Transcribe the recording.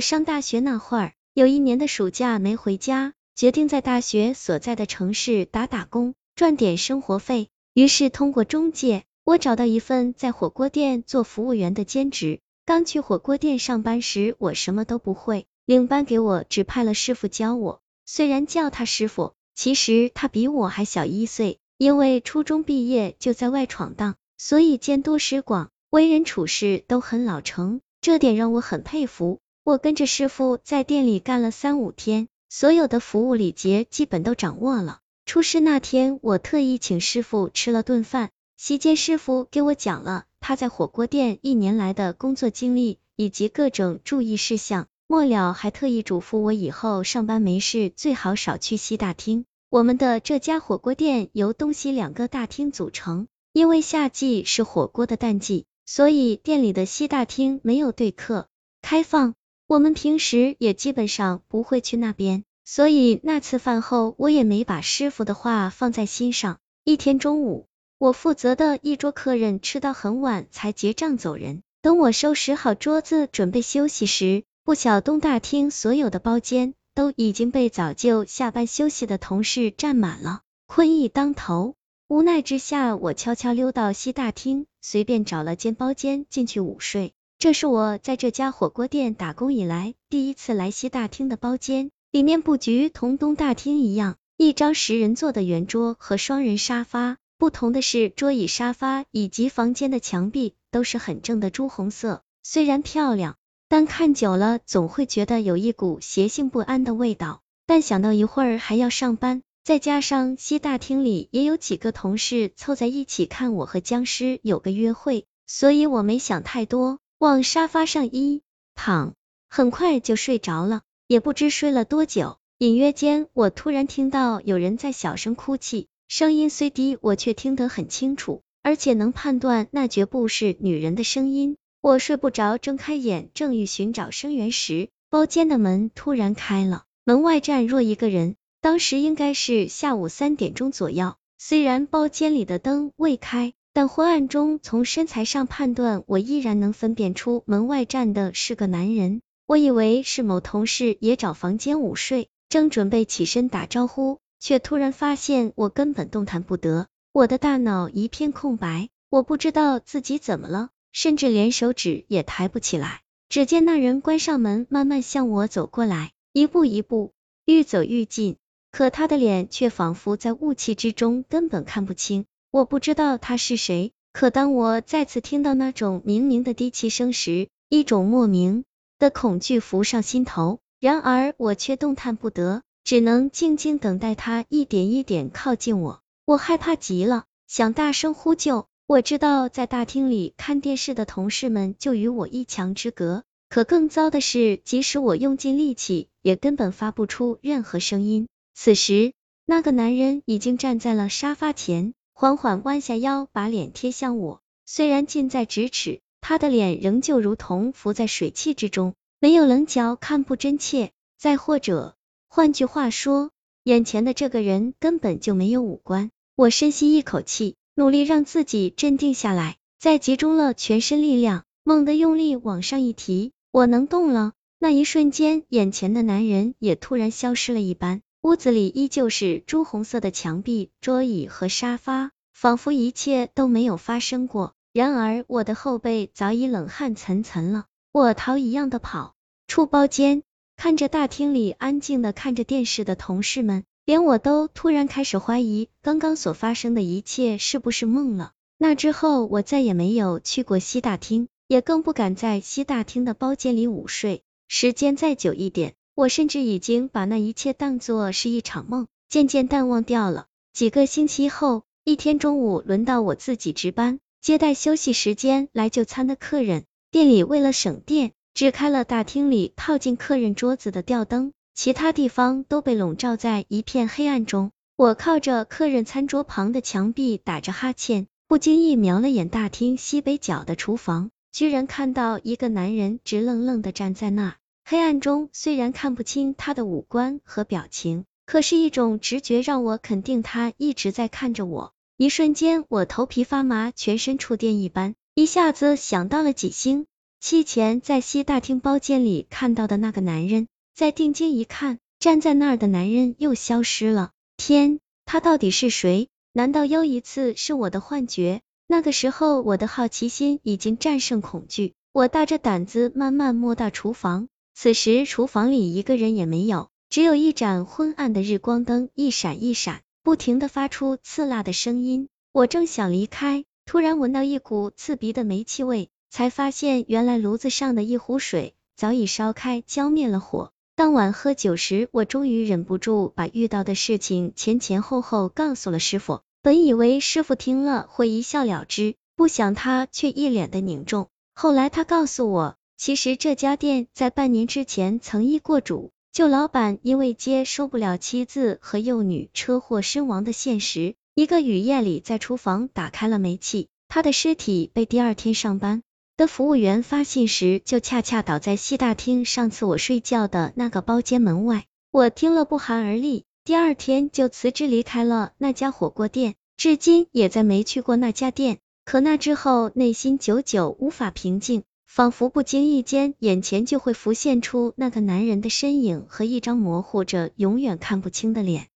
上大学那会儿，有一年的暑假没回家，决定在大学所在的城市打打工，赚点生活费。于是通过中介，我找到一份在火锅店做服务员的兼职。刚去火锅店上班时，我什么都不会，领班给我指派了师傅教我。虽然叫他师傅，其实他比我还小一岁，因为初中毕业就在外闯荡，所以见多识广，为人处事都很老成，这点让我很佩服。我跟着师傅在店里干了三五天，所有的服务礼节基本都掌握了。出师那天，我特意请师傅吃了顿饭。席间，师傅给我讲了他在火锅店一年来的工作经历以及各种注意事项。末了，还特意嘱咐我以后上班没事最好少去西大厅。我们的这家火锅店由东西两个大厅组成，因为夏季是火锅的淡季，所以店里的西大厅没有对客开放。我们平时也基本上不会去那边，所以那次饭后我也没把师傅的话放在心上。一天中午，我负责的一桌客人吃到很晚才结账走人。等我收拾好桌子准备休息时，不晓东大厅所有的包间都已经被早就下班休息的同事占满了，困意当头。无奈之下，我悄悄溜到西大厅，随便找了间包间进去午睡。这是我在这家火锅店打工以来第一次来西大厅的包间，里面布局同东大厅一样，一张十人座的圆桌和双人沙发，不同的是桌椅沙发以及房间的墙壁都是很正的朱红色，虽然漂亮，但看久了总会觉得有一股邪性不安的味道。但想到一会儿还要上班，再加上西大厅里也有几个同事凑在一起看我和僵尸有个约会，所以我没想太多。往沙发上一躺，很快就睡着了，也不知睡了多久。隐约间，我突然听到有人在小声哭泣，声音虽低，我却听得很清楚，而且能判断那绝不是女人的声音。我睡不着，睁开眼，正欲寻找声源时，包间的门突然开了，门外站若一个人。当时应该是下午三点钟左右，虽然包间里的灯未开。但昏暗中，从身材上判断，我依然能分辨出门外站的是个男人。我以为是某同事也找房间午睡，正准备起身打招呼，却突然发现我根本动弹不得，我的大脑一片空白，我不知道自己怎么了，甚至连手指也抬不起来。只见那人关上门，慢慢向我走过来，一步一步，愈走愈近，可他的脸却仿佛在雾气之中，根本看不清。我不知道他是谁，可当我再次听到那种明明的低气声时，一种莫名的恐惧浮上心头。然而我却动弹不得，只能静静等待他一点一点靠近我。我害怕极了，想大声呼救。我知道在大厅里看电视的同事们就与我一墙之隔，可更糟的是，即使我用尽力气，也根本发不出任何声音。此时，那个男人已经站在了沙发前。缓缓弯下腰，把脸贴向我。虽然近在咫尺，他的脸仍旧如同浮在水汽之中，没有棱角，看不真切。再或者，换句话说，眼前的这个人根本就没有五官。我深吸一口气，努力让自己镇定下来，再集中了全身力量，猛地用力往上一提，我能动了。那一瞬间，眼前的男人也突然消失了一般。屋子里依旧是朱红色的墙壁、桌椅和沙发，仿佛一切都没有发生过。然而我的后背早已冷汗涔涔了，我逃一样的跑出包间，看着大厅里安静的看着电视的同事们，连我都突然开始怀疑刚刚所发生的一切是不是梦了。那之后我再也没有去过西大厅，也更不敢在西大厅的包间里午睡。时间再久一点。我甚至已经把那一切当作是一场梦，渐渐淡忘掉了。几个星期后，一天中午轮到我自己值班，接待休息时间来就餐的客人。店里为了省电，只开了大厅里靠近客人桌子的吊灯，其他地方都被笼罩在一片黑暗中。我靠着客人餐桌旁的墙壁打着哈欠，不经意瞄了眼大厅西北角的厨房，居然看到一个男人直愣愣的站在那。黑暗中虽然看不清他的五官和表情，可是一种直觉让我肯定他一直在看着我。一瞬间，我头皮发麻，全身触电一般，一下子想到了几星。期前在西大厅包间里看到的那个男人，再定睛一看，站在那儿的男人又消失了。天，他到底是谁？难道又一次是我的幻觉？那个时候，我的好奇心已经战胜恐惧，我大着胆子慢慢摸到厨房。此时，厨房里一个人也没有，只有一盏昏暗的日光灯一闪一闪，不停的发出刺辣的声音。我正想离开，突然闻到一股刺鼻的煤气味。才发现，原来炉子上的一壶水早已烧开，浇灭了火。当晚喝酒时，我终于忍不住把遇到的事情前前后后告诉了师傅。本以为师傅听了会一笑了之，不想他却一脸的凝重。后来他告诉我，其实这家店在半年之前曾易过主，旧老板因为接受不了妻子和幼女车祸身亡的现实，一个雨夜里在厨房打开了煤气，他的尸体被第二天上班。的服务员发现时，就恰恰倒在西大厅上次我睡觉的那个包间门外。我听了不寒而栗，第二天就辞职离开了那家火锅店，至今也再没去过那家店。可那之后，内心久久无法平静，仿佛不经意间，眼前就会浮现出那个男人的身影和一张模糊着、永远看不清的脸。